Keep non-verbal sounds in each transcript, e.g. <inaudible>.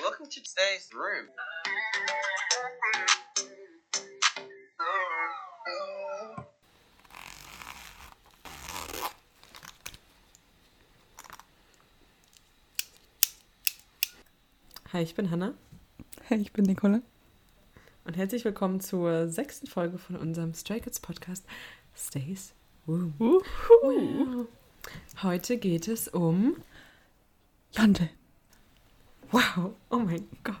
Welcome to today's room. Hi, ich bin Hanna Hey, ich bin Nicola. und herzlich willkommen zur sechsten Folge von unserem Stray Kids Podcast Stays Room. Wow. Heute geht es um Jante. Wow, oh mein Gott.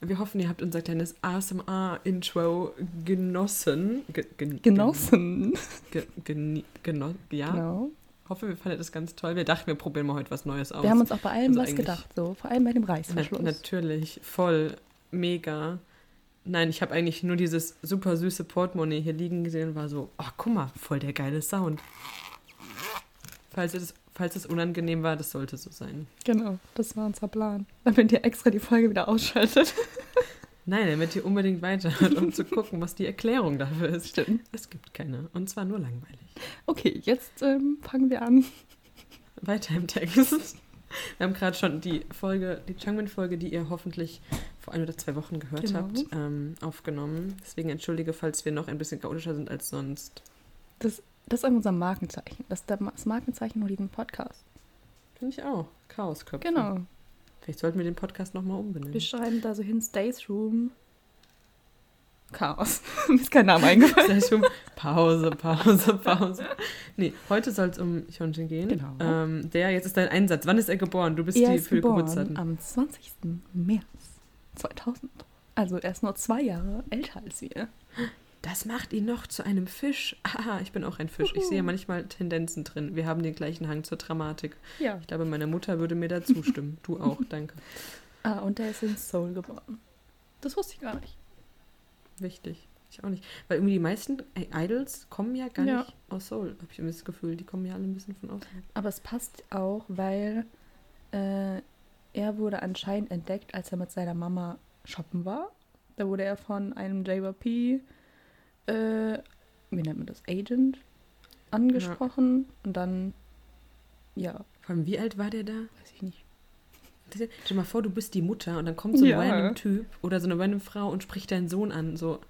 Wir hoffen, ihr habt unser kleines ASMR-Intro genossen. Ge gen Genossen. Ge geni geno ja. Genau. Hoffe, wir fanden das ganz toll. Wir dachten, wir probieren mal heute was Neues aus. Wir haben uns auch bei allem Also was gedacht, so. Vor allem bei dem Na, Reißverschluss. natürlich, voll, mega. Nein, ich habe eigentlich nur dieses super süße Portemonnaie hier liegen gesehen und war so, ach guck mal, voll der geile Sound. Falls es, falls es unangenehm war, das sollte so sein. Genau, das war unser Plan. Damit ihr extra die Folge wieder ausschaltet. <laughs> Nein, damit ihr unbedingt weiterhört, um zu gucken, was die Erklärung dafür ist. Stimmt. Es gibt keine. Und zwar nur langweilig. Okay, jetzt ähm, fangen wir an. <laughs> Weiter im Text. Wir haben gerade schon die Folge, die Changmin-Folge, die ihr hoffentlich vor ein oder zwei Wochen gehört Genau. habt, ähm, aufgenommen. Deswegen entschuldige, falls wir noch ein bisschen chaotischer sind als sonst. Das, das ist unser Markenzeichen. Das ist das Markenzeichen von diesem Podcast. Finde ich auch. Chaosköpfe. Genau. Vielleicht sollten wir den Podcast nochmal umbenennen. Wir schreiben da so hin Stays Room. Chaos. <laughs> Mir ist kein Name eingefallen. Sehr schön. Pause, Pause, Pause. Nee, heute soll es um Hyunjin gehen. Genau. Ähm, der, jetzt ist dein Einsatz. Wann ist er geboren? Du bist Er die ist für geboren Geburtsdaten. am 20. März 2000. Also er ist nur zwei Jahre älter als wir. Das macht ihn noch zu einem Fisch. <laughs> Haha, ich bin auch ein Fisch. Ich sehe manchmal Tendenzen drin. Wir haben den gleichen Hang zur Dramatik. Ja. Ich glaube, meine Mutter würde mir da zustimmen. <laughs> Du auch, danke. Ah, und er ist in Seoul geboren. Das wusste ich gar nicht. Wichtig. Ich auch nicht. Weil irgendwie die meisten Idols kommen ja gar Ja. nicht aus Seoul. Habe ich irgendwie das Gefühl. Die kommen ja alle ein bisschen von außen. Aber es passt auch, weil äh, er wurde anscheinend entdeckt, als er mit seiner Mama shoppen war. Da wurde er von einem JYP, äh, wie nennt man das, Agent, angesprochen. Und dann, ja, Vor allem, wie alt war der da? weiß ich nicht. Stell dir mal vor, du bist die Mutter und dann kommt so ein Ja. random Typ oder so eine random Frau und spricht deinen Sohn an. So,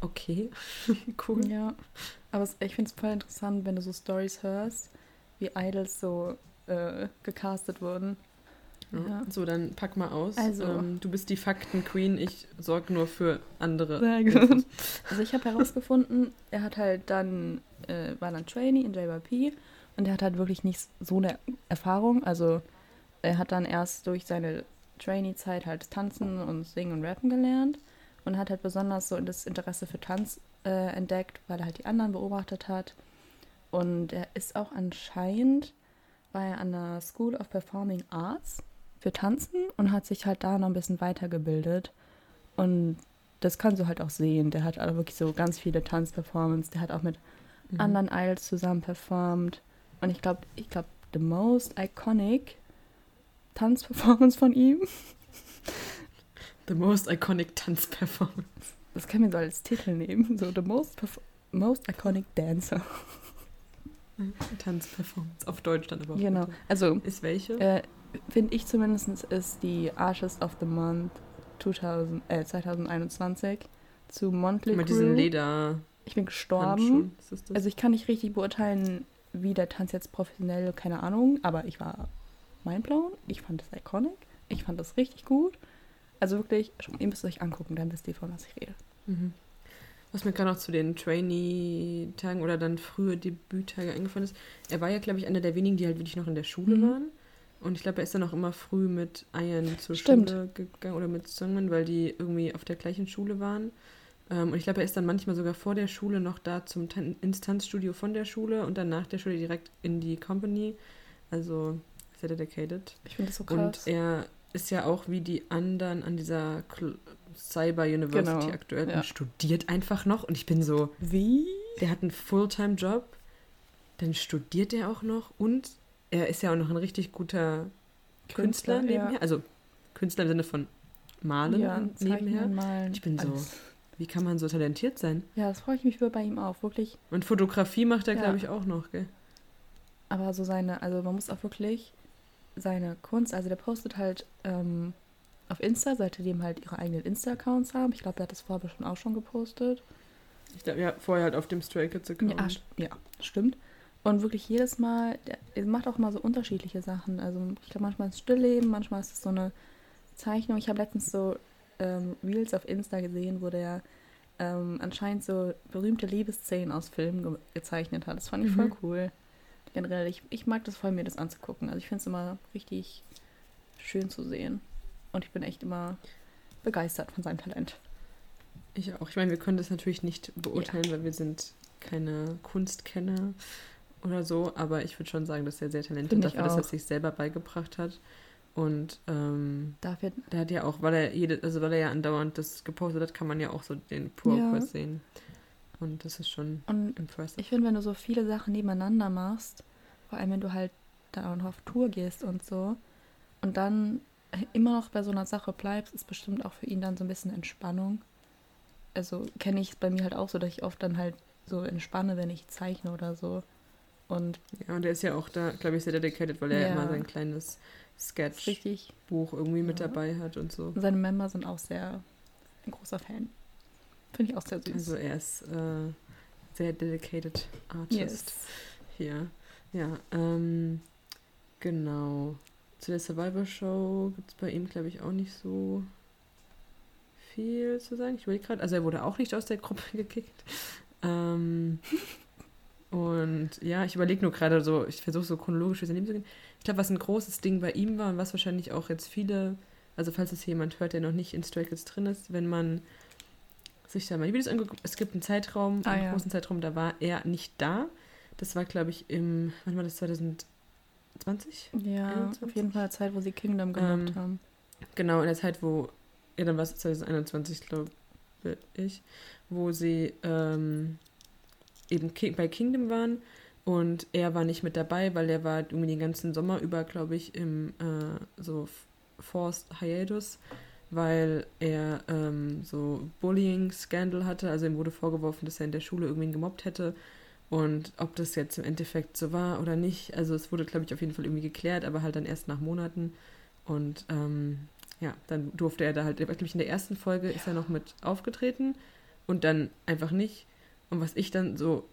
okay, <laughs> cool. Ja, aber es, ich finde es voll interessant, wenn du so Stories hörst, wie Idols so äh, gecastet wurden. Ja. So, dann pack mal aus. Also. Ähm, du bist die Fakten-Queen, ich sorge nur für andere. Sehr gut. Also ich habe herausgefunden, er hat halt dann, äh, war dann Trainee in JYP und er hat halt wirklich nicht so eine Erfahrung. Also er hat dann erst durch seine Trainee-Zeit halt tanzen und singen und rappen gelernt und hat halt besonders so das Interesse für Tanz äh, entdeckt, weil er halt die anderen beobachtet hat. Und er ist auch anscheinend, war er an der School of Performing Arts für Tanzen und hat sich halt da noch ein bisschen weitergebildet. Und das kannst du halt auch sehen. Der hat also wirklich so ganz viele Tanzperformances. Der hat auch mit Mhm. anderen Idols zusammen performt. Und ich glaube, ich glaube, the most iconic Tanzperformance von ihm, The most iconic Tanzperformance. das können wir so als Titel nehmen. So, the most, most iconic dancer. Tanzperformance. Auf Deutsch dann aber. auch Genau. Also, Ist welche? äh, finde ich zumindest, ist die Artist of the Month 2000, äh, 2021 zu Monthly Mit Crew. diesen Leder. Ich bin gestorben. Das das? Also ich kann nicht richtig beurteilen, wie der Tanz jetzt professionell, keine Ahnung, aber ich war mindblown. Ich fand es iconic. Ich fand das richtig gut. Also wirklich, ihr müsst es euch angucken, dann wisst ihr, von was ich rede. Mhm. Was mir gerade noch zu den Trainee-Tagen oder dann frühe Debüttage eingefallen ist, er war ja, glaube ich, einer der wenigen, die halt wirklich noch in der Schule Mhm. waren. Und ich glaube, er ist dann auch immer früh mit Ian zur Stimmt. Schule gegangen oder mit Sungmin, weil die irgendwie auf der gleichen Schule waren. Ähm, und ich glaube, er ist dann manchmal sogar vor der Schule noch da zum Tan ins Tanzstudio von der Schule und dann nach der Schule direkt in die Company. Also sehr dedicated. Ich finde das so Und krass. er ist ja auch wie die anderen an dieser Cyber University Genau, aktuell ja. und studiert einfach noch. Und ich bin so, wie? der hat einen Fulltime-Job, dann studiert er auch noch und er ist ja auch noch ein richtig guter Künstler, Künstler, nebenher. ja. Also Künstler im Sinne von Malen ja, nebenher. malen. Ich bin so- alles. Wie kann man so talentiert sein? Ja, das freue ich mich für bei ihm auch, wirklich. Und Fotografie macht er, Ja. glaube ich, auch noch, gell? Aber so seine, also man muss auch wirklich seine Kunst, also der postet halt ähm, auf Insta, seitdem halt ihre eigenen Insta-Accounts haben. Ich glaube, er hat das vorher schon auch schon gepostet. Ich glaube, ja, vorher halt auf dem Stray Kids Account. Ja, ja, stimmt. Und wirklich jedes Mal, er macht auch mal so unterschiedliche Sachen. Also ich glaube, manchmal ist es Stillleben, manchmal ist es so eine Zeichnung. Ich habe letztens so ähm, Reels auf Insta gesehen, wo der ähm, anscheinend so berühmte Liebesszenen aus Filmen ge gezeichnet hat. Das fand ich voll Mhm. cool. Generell, ich, ich mag das voll, mir das anzugucken. Also ich finde es immer richtig schön zu sehen. Und ich bin echt immer begeistert von seinem Talent. Ich auch. Ich meine, wir können das natürlich nicht beurteilen, weil wir sind keine Kunstkenner oder so, aber ich würde schon sagen, dass er sehr talentiert dafür, dass er sich selber beigebracht hat. Und ähm, Dafür, der hat ja auch, weil er jede, also weil er ja andauernd das gepostet hat, kann man ja auch so den Progress Ja. sehen. Und das ist schon und impressive. Ich finde, wenn du so viele Sachen nebeneinander machst, vor allem wenn du halt dann auch noch auf Tour gehst und so, und dann immer noch bei so einer Sache bleibst, ist bestimmt auch für ihn dann so ein bisschen Entspannung. Also kenne ich es bei mir halt auch so, dass ich oft dann halt so entspanne, wenn ich zeichne oder so. Und Ja, und er ist ja auch da, glaube ich, sehr dedicated, weil er ja immer sein kleines Sketchbuch irgendwie mit Ja. dabei hat und so. und seine Member sind auch sehr ein großer Fan. Finde ich auch sehr süß. Also er ist äh, sehr dedicated Artist. yes. Hier. Ja, ähm, genau. Zu der Survivor Show gibt es bei ihm, glaube ich, auch nicht so viel zu sagen. Ich überlege gerade, also er wurde auch nicht aus der Gruppe <laughs> gekickt. Ähm, <laughs> und ja, ich überlege nur gerade so, ich versuche so chronologisch wie es Leben zu gehen. Ich glaube, was ein großes Ding bei ihm war und was wahrscheinlich auch jetzt viele, also falls es jemand hört, der noch nicht in Stray Kids drin ist, wenn man sich da mal die Videos angeguckt, es gibt einen Zeitraum, Ah, einen ja. großen Zeitraum, da war er nicht da. Das war, glaube ich, im, wann war das, 2020? Ja, 21? auf jeden Fall eine Zeit, wo sie Kingdom gemacht Ähm, haben. Genau, in der Zeit, wo, ja, dann war es 2021, glaube ich, wo sie ähm, eben bei Kingdom waren und er war nicht mit dabei, weil er war irgendwie den ganzen Sommer über, glaube ich, im äh, so Forced Hiatus, weil er ähm, so Bullying-Scandal hatte, also ihm wurde vorgeworfen, dass er in der Schule irgendwen gemobbt hätte. Und ob das jetzt im Endeffekt so war oder nicht, also es wurde, glaube ich, auf jeden Fall irgendwie geklärt, aber halt dann erst nach Monaten. Und ähm, ja, dann durfte er da halt, glaube ich, in der ersten Folge ist er noch mit aufgetreten und dann einfach nicht. Und was ich dann so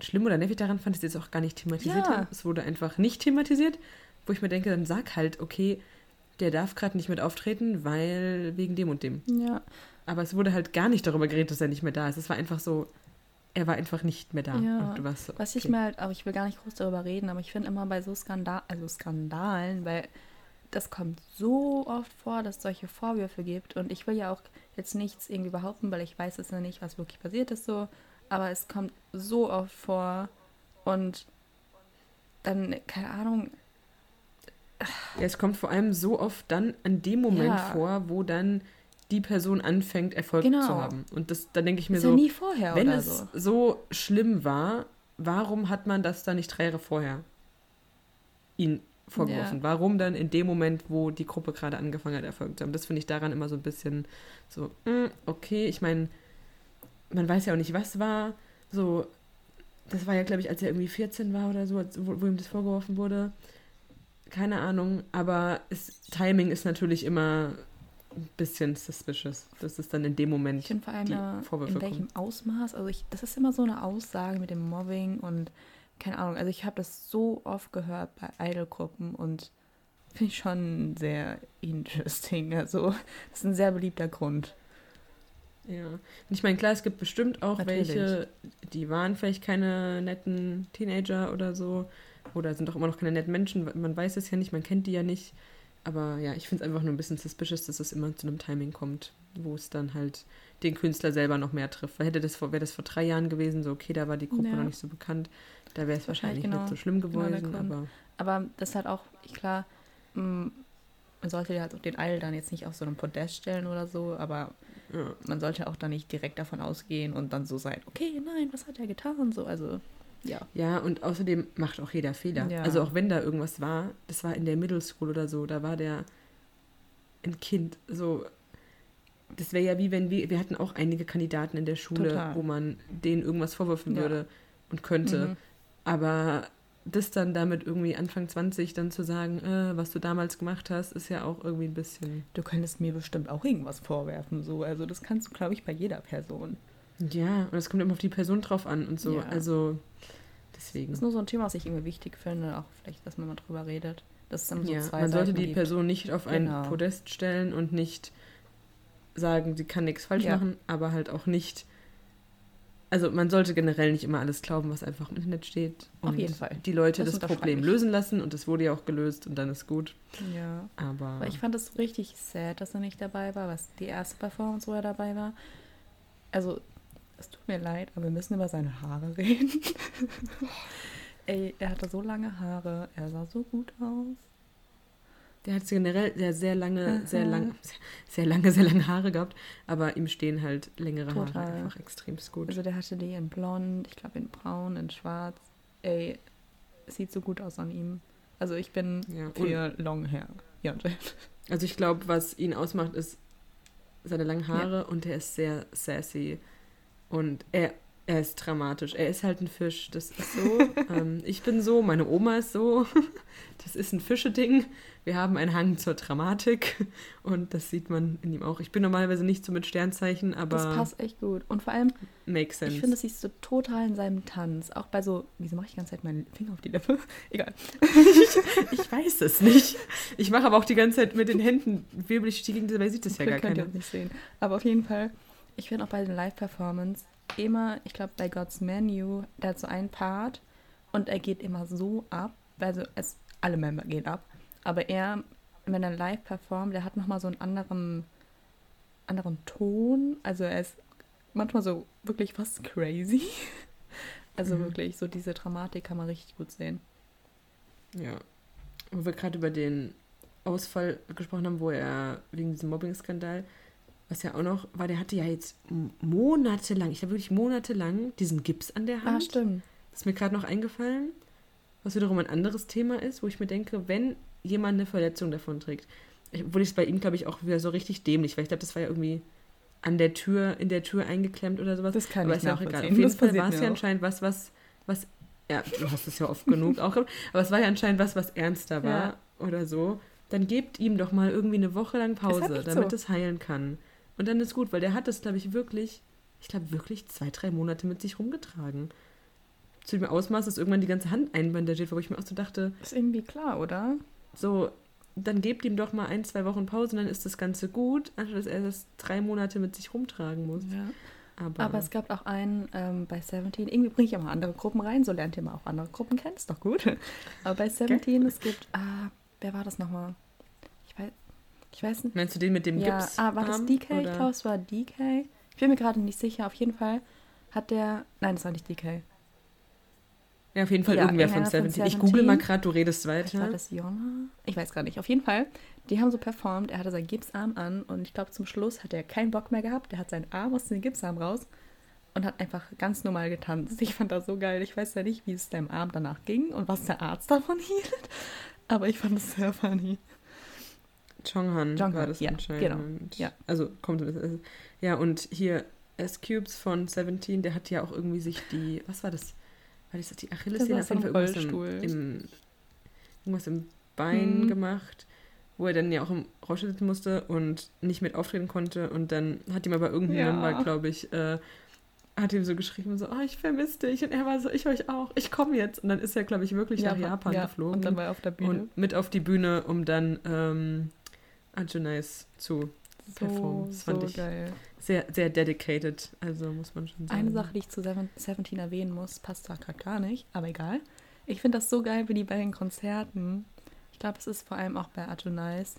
schlimm oder nervig daran fand, ist jetzt auch gar nicht thematisiert Ja. Es wurde einfach nicht thematisiert, wo ich mir denke, dann sag halt, okay, der darf gerade nicht mit auftreten, weil wegen dem und dem. Ja, Aber es wurde halt gar nicht darüber geredet, dass er nicht mehr da ist. Es war einfach so, er war einfach nicht mehr da. Ja. So, Was ich okay. mir halt, aber ich will gar nicht groß darüber reden, aber ich finde immer bei so Skandal, also Skandalen, weil das kommt so oft vor, dass es solche Vorwürfe gibt und ich will ja auch jetzt nichts irgendwie behaupten, weil ich weiß es ja nicht, was wirklich passiert ist so, aber es kommt so oft vor und dann, keine Ahnung, Ja, es kommt vor allem so oft dann an dem Moment Ja. vor, wo dann die Person anfängt, Erfolg Genau. zu haben. Und das, dann denke ich mir ist so, ja nie vorher wenn es so. so. schlimm war, warum hat man das dann nicht drei Jahre vorher ihn vorgeworfen? Ja. Warum dann in dem Moment, wo die Gruppe gerade angefangen hat, Erfolg zu haben? Das finde ich daran immer so ein bisschen so, mm, okay, ich meine, man weiß ja auch nicht, was war. So, das war ja, glaube ich, als er irgendwie 14 war oder so, als- wo, wo ihm das vorgeworfen wurde. Keine Ahnung, aber es, Timing ist natürlich immer ein bisschen suspicious. Das ist dann in dem Moment Ich finde vor allem die Vorwürfe in welchem Ausmaß, also ich, das ist immer so eine Aussage mit dem Mobbing und keine Ahnung, also ich habe das so oft gehört bei Idolgruppen und finde ich schon sehr interesting, <laughs> also das ist ein sehr beliebter Grund. Ja. Und ich meine, klar, es gibt bestimmt auch Natürlich. welche, die waren vielleicht keine netten Teenager oder so. Oder sind auch immer noch keine netten Menschen. Man weiß es ja nicht, man kennt die ja nicht. Aber ja, ich finde es einfach nur ein bisschen suspicious, dass es immer zu einem Timing kommt, wo es dann halt den Künstler selber noch mehr trifft. Weil hätte das vor, wäre das vor drei Jahren gewesen, so okay, da war die Gruppe Ja. noch nicht so bekannt, da wäre es wahrscheinlich Wahrscheinlich genau- nicht so schlimm genau gewesen. Grund. aber Aber das ist halt auch, klar, man sollte ja halt auch den Idol dann jetzt nicht auf so einem Podest stellen oder so, aber ja. man sollte auch dann nicht direkt davon ausgehen und dann so sein, okay, nein, was hat er getan? So, also, ja. Ja, und außerdem macht auch jeder Fehler. Ja. Also auch wenn da irgendwas war, das war in der Middle School oder so, da war der ein Kind. So, das wäre ja wie wenn wir, wir hatten auch einige Kandidaten in der Schule, Total. wo man denen irgendwas vorwürfen Ja. würde und könnte. Mhm. Aber das dann damit irgendwie Anfang 20 dann zu sagen, äh, was du damals gemacht hast, ist ja auch irgendwie ein bisschen. Du könntest mir bestimmt auch irgendwas vorwerfen, so. Also das kannst du, glaube ich, bei jeder Person. Ja, und es kommt immer auf die Person drauf an und so. Ja. Also deswegen. Das ist nur so ein Thema, was ich irgendwie wichtig finde, auch vielleicht, dass man mal drüber redet. Das ist dann so ja, zwei man sollte Seiten die gibt. Person nicht auf ein Genau. Podest stellen und nicht sagen, sie kann nichts falsch Ja. machen, aber halt auch nicht. Also man sollte generell nicht immer alles glauben, was einfach im Internet steht. Auf Und jeden Fall. Die Leute Das das, Problem lösen lassen und das wurde ja auch gelöst und dann ist gut. Ja. Aber Aber ich fand es richtig sad, dass er nicht dabei war, was die erste Performance, wo er dabei war. Also, es tut mir leid, aber wir müssen über seine Haare <laughs> reden. Ey, er hatte so lange Haare, er sah so gut aus. Der hat generell sehr, sehr lange, sehr Aha. sehr, sehr lange, sehr lange Haare gehabt, aber ihm stehen halt längere Total. Haare einfach extremst gut. Also der hatte die in blond, ich glaube in braun, in schwarz. Ey, sieht so gut aus an ihm. Also ich bin ja, für Long Hair. Ja, <laughs> also ich glaube, was ihn ausmacht, ist seine langen Haare und er ist sehr sassy und er, er ist dramatisch. Er ist halt ein Fisch, das ist so. <laughs> ähm, ich bin so, meine Oma ist so. <laughs> das ist ein Fischeding. Wir haben einen Hang zur Dramatik <laughs> und das sieht man in ihm auch. Ich bin normalerweise nicht so mit Sternzeichen, aber das passt echt gut. Und vor allem, makes sense. ich finde, das siehst du total in seinem Tanz. Auch bei so, wieso mache ich die ganze Zeit meinen Finger auf die Lippe? <laughs> Egal. <laughs> Ich weiß es nicht. Ich mache aber auch die ganze Zeit mit den Händen wirbel ich die Gegend, dabei sieht das ja gar könnt ihr keiner. nicht sehen. Aber auf jeden Fall, ich finde auch bei den Live-Performance immer, ich glaube bei God's Menu, da hat so einen Part und er geht immer so ab. Also es, alle Member gehen ab. Aber er, wenn er live performt, der hat nochmal so einen anderen, anderen Ton. Also er ist manchmal so wirklich fast crazy. <laughs> Also Mhm. wirklich, so diese Dramatik kann man richtig gut sehen. Ja. Wo wir gerade über den Ausfall gesprochen haben, wo er wegen diesem Mobbing-Skandal, was ja auch noch war, der hatte ja jetzt monatelang, ich glaube wirklich monatelang, diesen Gips an der Ah, Hand. stimmt. Das ist mir gerade noch eingefallen, was wiederum ein anderes Thema ist, wo ich mir denke, wenn jemand eine Verletzung davon trägt, wurde ich bei ihm, glaube ich, auch wieder so richtig dämlich, weil ich glaube, das war ja irgendwie an der Tür, in der Tür eingeklemmt oder sowas. Das kann aber ich ist ja auch egal. Auf jeden Das Fall war es ja anscheinend was, was, was, ja, du hast es ja oft genug auch, aber es war ja anscheinend was, was ernster war Ja. oder so. Dann gebt ihm doch mal irgendwie eine Woche lang halt Pause, echt damit so. es heilen kann. Und dann ist gut, weil der hat es, glaube ich, wirklich, ich glaube wirklich zwei, drei Monate mit sich rumgetragen. Zu dem Ausmaß, dass irgendwann die ganze Hand einbandagiert war, wo ich mir auch so dachte, Ist irgendwie klar, oder? So, dann gebt ihm doch mal ein, zwei Wochen Pause und dann ist das Ganze gut, anstatt dass er das drei Monate mit sich rumtragen muss. Ja. Aber, Aber es gab auch einen ähm, bei Seventeen. Irgendwie bringe ich ja mal andere Gruppen rein, so lernt ihr mal auch andere Gruppen kennen, ist doch gut. <laughs> Aber bei Seventeen, es gibt, ah, wer war das nochmal? Ich weiß, ich weiß nicht. meinst du den mit dem Ja, Gips? ah, war das DK? Ich oder? glaube, es war DK. Ich bin mir gerade nicht sicher. Auf jeden Fall hat der, nein, das war nicht DK. Ja, auf jeden Fall Ja, irgendwer von irgendeiner von 17. Ich 17. google mal gerade, du redest Vielleicht war weiter. das Jonna? Ich weiß gar nicht. Auf jeden Fall, die haben so performt. Er hatte seinen Gipsarm an und ich glaube, zum Schluss hat er keinen Bock mehr gehabt. Der hat seinen Arm aus dem Gipsarm raus und hat einfach ganz normal getanzt. Ich fand das so geil. Ich weiß ja nicht, wie es deinem Arm danach ging und was der Arzt davon <laughs> hielt. Aber ich fand es sehr funny. Chonghan Jonghan, war das ja, anscheinend. genau, ja. Also kommt also, Ja, und hier S-Cubes von 17, der hat ja auch irgendwie sich die, was war das? War das die Achillessehne? Auf jeden Fall irgendwas im, Rollstuhl. im, irgendwas im Bein Hm. gemacht, wo er dann ja auch im Rollstuhl sitzen musste und nicht mit auftreten konnte. Und dann hat ihm aber irgendein Ja. Member, glaube ich, äh, hat ihm so geschrieben, so, oh, ich vermisse dich. Und er war so, ich euch auch, ich komme jetzt. Und dann ist er, glaube ich, wirklich nach Japan ja, geflogen Und dann war er auf der Bühne. und mit auf die Bühne, um dann ähm, Arjunais zu performen. Das fand ich geil. sehr, sehr dedicated, also muss man schon sagen. Eine Sache, die ich zu Seven- Seventeen erwähnen muss, passt da gerade gar nicht, aber egal. Ich finde das so geil, wie die bei den Konzerten, ich glaube, es ist vor allem auch bei Adonais,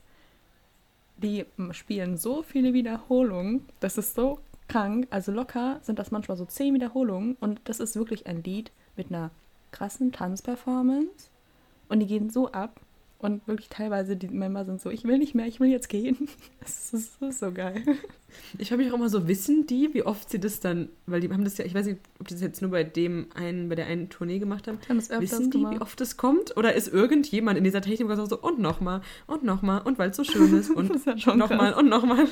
die spielen so viele Wiederholungen, das ist so krank. Also locker sind das manchmal so zehn Wiederholungen und das ist wirklich ein Lied mit einer krassen Tanzperformance und die gehen so ab und wirklich teilweise die Member sind so, ich will nicht mehr, ich will jetzt gehen. <laughs> Das ist, das ist so geil. Ich habe mich auch immer so, wissen die, wie oft sie das dann, weil die haben das ja, ich weiß nicht, ob die das jetzt nur bei dem einen, bei der einen Tournee gemacht haben. Haben Wissen die, gemacht. wie oft es kommt? Oder ist irgendjemand in dieser Technik so, und nochmal, und nochmal, und weil es so schön ist, <laughs> und ist ja nochmal, und nochmal,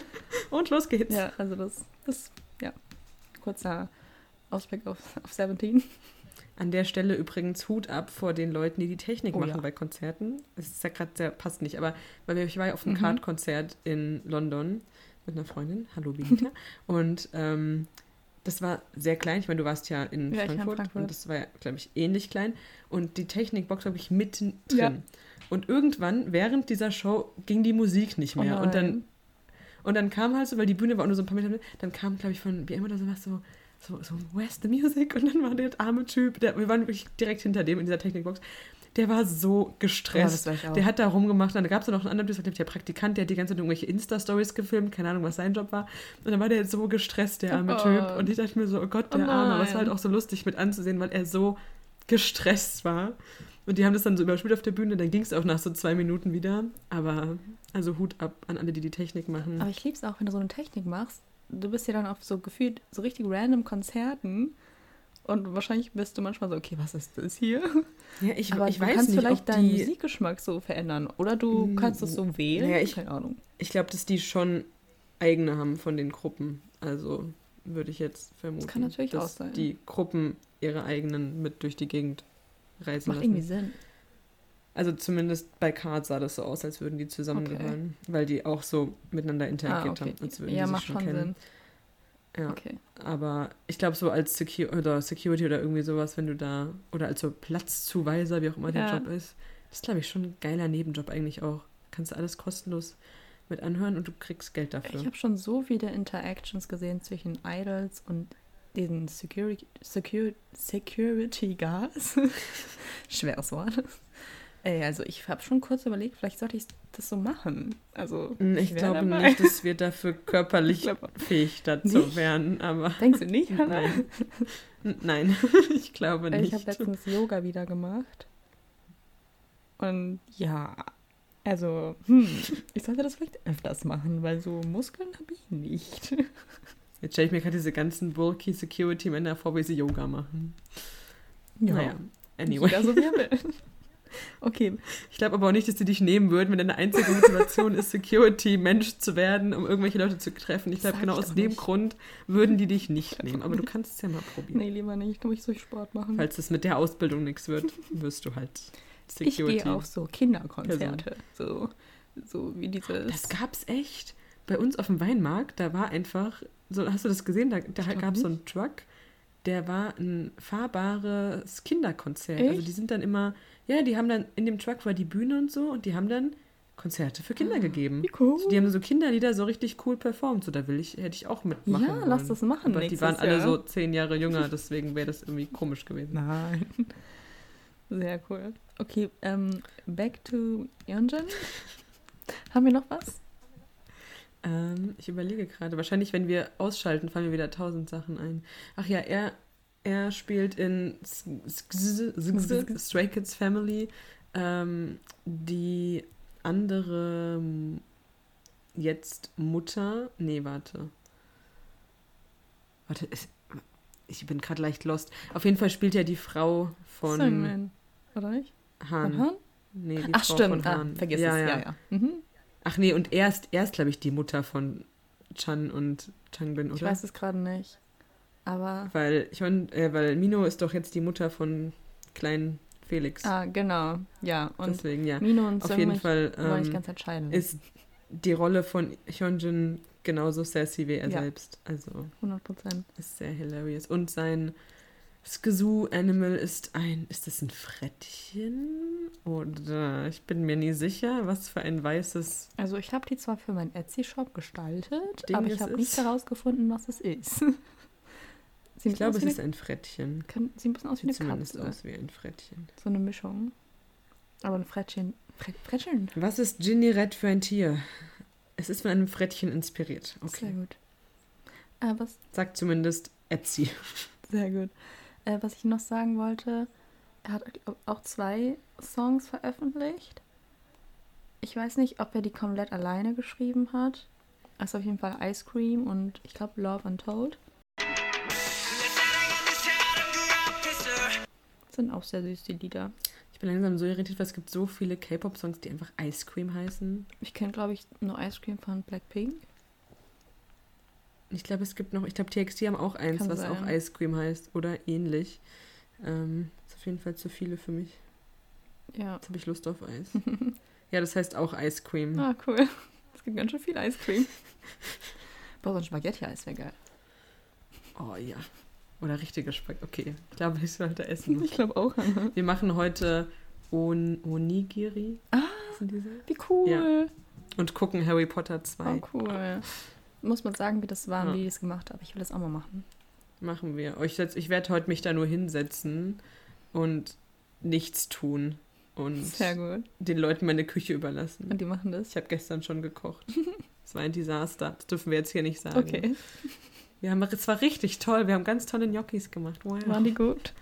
und los geht's. Ja, also das, das, ja, kurzer Ausblick auf, auf 17. An der Stelle übrigens Hut ab vor den Leuten, die die Technik Oh machen ja. bei Konzerten. Es ist ja gerade sehr, passt nicht, aber weil ich war ja auf einem Mhm. Card-Konzert in London mit einer Freundin, hallo Benita, <laughs> und ähm, das war sehr klein. Ich meine, du warst ja in, Ja, war in Frankfurt, Frankfurt. und das war ja, glaube ich, ähnlich klein. Und die Technikbox habe ich mittendrin. Ja. Und irgendwann, während dieser Show, ging die Musik nicht Oh mehr. und dann und dann kam halt so, weil die Bühne war auch nur so ein paar Meter, dann kam, glaube ich, von wie immer oder sowas so, so, so, where's the music? Und dann war der arme Typ, der, wir waren wirklich direkt hinter dem in dieser Technikbox, der war so Ja, gestresst. auch. der hat da rumgemacht, und dann gab es noch einen anderen Typ, das war der Praktikant, der hat die ganze Zeit irgendwelche Insta-Stories gefilmt, keine Ahnung, was sein Job war. Und dann war der so gestresst, der arme Oh. Typ. Und ich dachte mir so, oh Gott, der Oh Arme. Aber es war halt auch so lustig mit anzusehen, weil er so gestresst war. Und die haben das dann so überspielt auf der Bühne, dann ging es auch nach so zwei Minuten wieder. Aber also Hut ab an alle, die die Technik machen. Aber ich liebe es auch, wenn du so eine Technik machst. Du bist ja dann auf so gefühlt so richtig random Konzerten. Und wahrscheinlich bist du manchmal so, okay, was ist das hier? Ja, ich, Aber ich du weiß kannst nicht, vielleicht deinen die, Musikgeschmack so verändern. Oder du Mm, kannst es so wählen. naja, ich- Keine Ahnung. ich glaube, dass die schon eigene haben von den Gruppen. Also würde ich jetzt vermuten, kann natürlich dass auch sein. die Gruppen ihre eigenen mit durch die Gegend reisen Macht lassen. irgendwie Sinn. Also zumindest bei Card sah das so aus, als würden die zusammengehören, weil die auch so miteinander interagiert Ah, okay. haben, als würden Ja, die sich macht schon kennen. Sinn. Ja, Okay. aber ich glaube so als Secu oder Security oder irgendwie sowas, wenn du da oder als so Platzzuweiser, wie auch immer der Ja. Job ist, das ist glaube ich schon ein geiler Nebenjob eigentlich auch. Kannst du alles kostenlos mit anhören und du kriegst Geld dafür. Ich habe schon so viele Interactions gesehen zwischen Idols und diesen Security, Security, Security Guards. <laughs> Schweres Wort. Ey, also ich habe schon kurz überlegt, vielleicht sollte ich das so machen. Also Mm, Ich wär glaube dabei. nicht, dass wir dafür <laughs> körperlich Ich fähig dazu Nicht? wären, aber Denkst du nicht, Hannah? nein. Nein, <laughs> ich glaube nicht. Ich habe letztens Yoga wieder gemacht. Und ja, also, hm, ich sollte das vielleicht öfters machen, weil so Muskeln habe ich nicht. <laughs> Jetzt stelle ich mir gerade diese ganzen bulky Security-Männer vor, wie sie Yoga machen. Naja, anyway. Jeder so wie er will. Okay, Ich glaube aber auch nicht, dass die dich nehmen würden, wenn deine einzige Motivation ist, Security-Mensch zu werden, um irgendwelche Leute zu treffen. Ich glaube, genau ich aus dem nicht. Grund würden die dich nicht nehmen. Aber du <laughs> kannst es ja mal probieren. nee, lieber nicht. Kann ich so Sport machen. Falls es mit der Ausbildung nichts wird, <laughs> wirst du halt ich Security. gehe auf so Kinderkonzerte. So, so wie dieses. Das gab's echt. Bei uns auf dem Weinmarkt, da war einfach, so hast du das gesehen? Da, da gab es so einen Truck, der war ein fahrbares Kinderkonzert. Also Echt? die sind dann immer, ja, die haben dann, in dem Truck war die Bühne und so und die haben dann Konzerte für Kinder gegeben. Ah, Wie cool. So, die haben so Kinderlieder so richtig cool performt. So, da will ich, hätte ich auch mitmachen Ja, wollen. lass das machen Aber die waren alle Jahr. so zehn Jahre jünger, <laughs> deswegen wäre das irgendwie komisch gewesen. Nein. Sehr cool. Okay, ähm, back to Yonjin. Haben wir noch was? Ähm, ich überlege gerade. Wahrscheinlich, wenn wir ausschalten, fallen mir wieder tausend Sachen ein. Ach ja, er, er spielt in Stray Kids Family ähm, die andere m, jetzt Mutter. Nee, warte. Warte, ich bin gerade leicht lost. Auf jeden Fall spielt er die Frau von Sungman, oder nicht? Hahn. Von Han? Nee, die Ach Frau stimmt, von ah, Hahn. vergiss ja, es. Ja. Ja, ja. Mhm. Ach nee, und er ist, er ist glaube ich, die Mutter von Chan und Changbin, oder? Ich weiß es gerade nicht. Aber. Weil, ich meine, äh, weil Mino ist doch jetzt die Mutter von kleinen Felix. Ah, genau. Ja, und Deswegen, ja. Mino und Auf jeden Sungmin Fall ähm, ist die Rolle von Hyunjin genauso sassy wie er Ja. selbst. Also 100 Prozent. ist sehr hilarious. Und sein Skazoo Animal ist ein, ist das ein Frettchen? Oder ich bin mir nie sicher, was für ein weißes. Also ich habe die zwar für meinen Etsy-Shop gestaltet, Ding aber ich habe nicht herausgefunden, was es ist. <laughs> Ich glaube, es ist ein Frettchen. kann, sieht ein bisschen aus wie eine zumindest Katze. aus wie ein Frettchen. So eine Mischung. Aber ein Frettchen. Fre Frettchen. Was ist Ginny Red für ein Tier? Es ist von einem Frettchen inspiriert. Sehr Okay. gut. Äh, was, Sagt zumindest Etsy. sehr gut. Äh, was ich noch sagen wollte, er hat auch zwei Songs veröffentlicht. Ich weiß nicht, ob er die komplett alleine geschrieben hat. Also auf jeden Fall Ice Cream und ich glaube Love Untold. Sind auch sehr süß, die Lieder. Ich bin langsam so irritiert, weil es gibt so viele K-Pop-Songs, die einfach Ice Cream heißen. Ich kenne, glaube ich, nur Ice Cream von Blackpink. Ich glaube, es gibt noch, ich glaube, TXT haben auch eins, Kann was sein. auch Ice Cream heißt oder ähnlich. Ähm, ist auf jeden Fall zu viele für mich. Ja. Jetzt habe ich Lust auf Eis. <laughs> ja, das heißt auch Ice Cream. Ah, cool. Es gibt ganz schön viel Ice Cream. <laughs> Boah, so ein Spaghetti-Eis wäre geil. Oh ja. Oder richtige Speck. Okay, ich glaube, ich sollte essen. Ich glaube auch. Anna. <laughs> Wir machen heute On Onigiri. Ah. Wie cool. Ja. Und gucken Harry Potter 2. Oh, cool. Muss man sagen, wie das war, Ja. wie ich es gemacht habe. Ich will das auch mal machen. Machen wir. Ich, setz- ich werde heute mich da nur hinsetzen und nichts tun. Und den Leuten meine Küche überlassen. Und die machen das? Ich habe gestern schon gekocht. <laughs> Es war ein Desaster. Das dürfen wir jetzt hier nicht sagen. Okay. Wir haben, es war richtig toll. Wir haben ganz tolle Gnocchis gemacht. Wow. Waren die gut?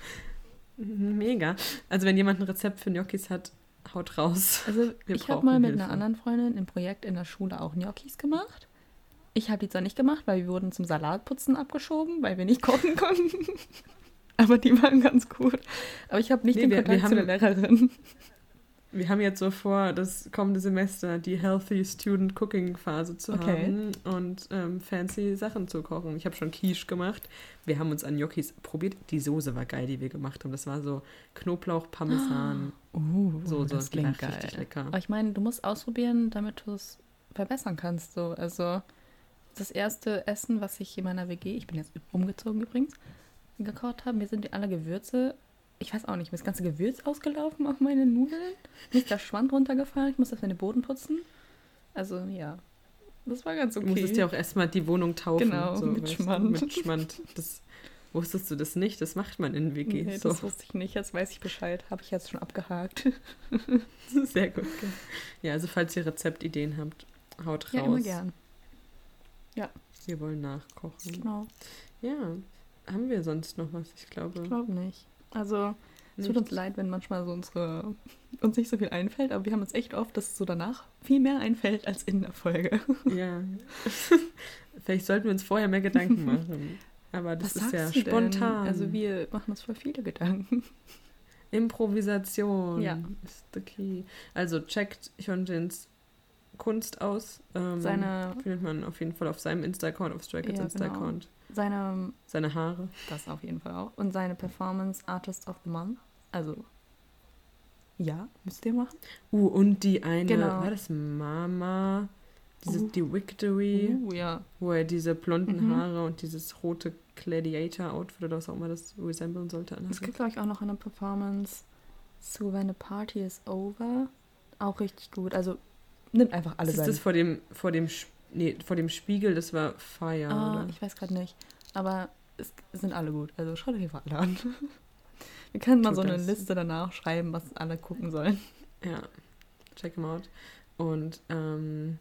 Mega. Also wenn jemand ein Rezept für Gnocchis hat, haut raus. Also Wir ich habe mal mit Hilfe. einer anderen Freundin im Projekt in der Schule auch Gnocchis gemacht. Ich habe die zwar nicht gemacht, weil wir wurden zum Salatputzen abgeschoben, weil wir nicht kochen <laughs> konnten. Aber die waren ganz gut. Aber ich habe nicht Nee, den wir- Kontakt wir zu der Lehrerin. Wir haben jetzt so vor, das kommende Semester die Healthy Student Cooking Phase zu Okay. haben und ähm, fancy Sachen zu kochen. Ich habe schon Quiche gemacht. Wir haben uns an Gnocchis probiert. Die Soße war geil, die wir gemacht haben. Das war so Knoblauch, Parmesan, <gasps> Oh, Soße. das klingt richtig geil. lecker. Aber ich meine, du musst ausprobieren, damit du es verbessern kannst. So. Also das erste Essen, was ich in meiner WG, ich bin jetzt umgezogen übrigens, gekocht habe, mir sind alle Gewürze, ich weiß auch nicht, mir ist das ganze Gewürz ausgelaufen auf meine Nudeln. Mir ist der Schwand runtergefallen, ich muss das mit den Boden putzen. Also ja, das war ganz Du okay. musstest ja auch erstmal die Wohnung taufen. Genau, mit weißt du, Schmand. Mit Schmand. Das, wusstest du das nicht? Das macht man in WG. nee, so. das wusste ich nicht, jetzt weiß ich Bescheid, habe ich jetzt schon abgehakt. <laughs> Sehr gut. Ja, also falls ihr Rezeptideen habt, haut raus. Ja, immer gern. Wir wollen nachkochen. Genau, Ja, haben wir sonst noch was? Ich glaube. ich glaube nicht. Also Es tut uns leid, wenn manchmal so unsere uns nicht so viel einfällt, aber wir haben uns echt oft, dass es so danach viel mehr einfällt als in der Folge. <laughs> Ja. <laughs> Vielleicht sollten wir uns vorher mehr Gedanken machen. Aber das ist ja du denn? spontan. Also wir machen uns voll viele Gedanken. Improvisation Ja. ist the key. Also checkt Hyunjins Kunst aus. Ähm, Seine, findet man auf jeden Fall auf seinem Insta-Account, auf Stray Kids Ja, genau. Insta-Account. seine, Seine Haare. das auf jeden Fall auch. Und seine Performance Artist of the Month. Also, ja, müsst ihr machen. Uh, und die eine, Genau. war das Mama? Diese, Uh. Die Victory, Uh, ja. wo er diese blonden Mhm. Haare und dieses rote Gladiator-Outfit oder was auch immer das resemblen sollte. Es gibt, glaube ich, auch noch eine Performance zu When the Party is Over. Auch richtig gut. Also, nimmt einfach alle ist das vor dem, vor dem, nee, vor dem Spiegel, das war Fire, Ah, oder? ich weiß gerade nicht. Aber es sind alle gut. Also schaut euch einfach alle an. <laughs> Wir können mal Tut so eine das. Liste danach schreiben, was alle gucken sollen. Ja, check him out. Und, ähm,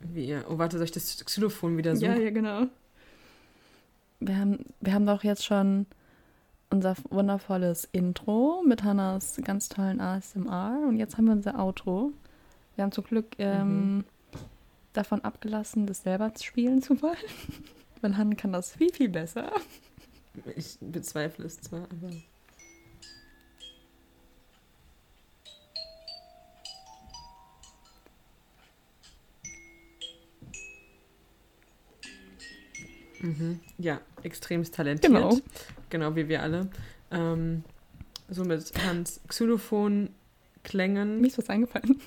wir, oh, warte, soll ich das Xylophon wieder suchen? Ja, ja, genau. Wir haben, wir haben doch jetzt schon unser wundervolles Intro mit Hannas ganz tollen ASMR und jetzt haben wir unser Outro. Wir haben zum Glück ähm, Mhm. davon abgelassen, das selber spielen zu wollen. <laughs> Weil Hannah kann das viel, viel besser. Ich bezweifle es zwar, aber. Mhm. Ja, extremst talentiert. Genau. Genau wie wir alle. Ähm, so mit Hans Xylophon-Klängen Mir ist was eingefallen.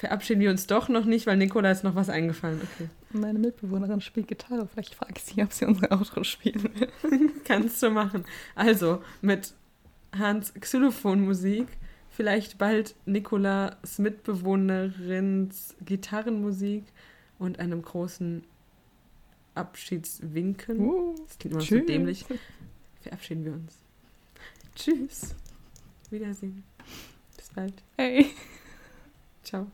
Verabschieden wir uns doch noch nicht, weil Nicola ist noch was eingefallen. Okay. Meine Mitbewohnerin spielt Gitarre. Vielleicht frage ich sie, ob sie unsere Outro spielen will. <laughs> Kannst du machen. Also, mit Hans Xylophonmusik, vielleicht bald Nicolas Mitbewohnerins Gitarrenmusik und einem großen Abschiedswinken. Uh, Das klingt immer so tschüss. dämlich. Verabschieden wir uns. Tschüss. Wiedersehen. Bis bald. Hey. Ciao.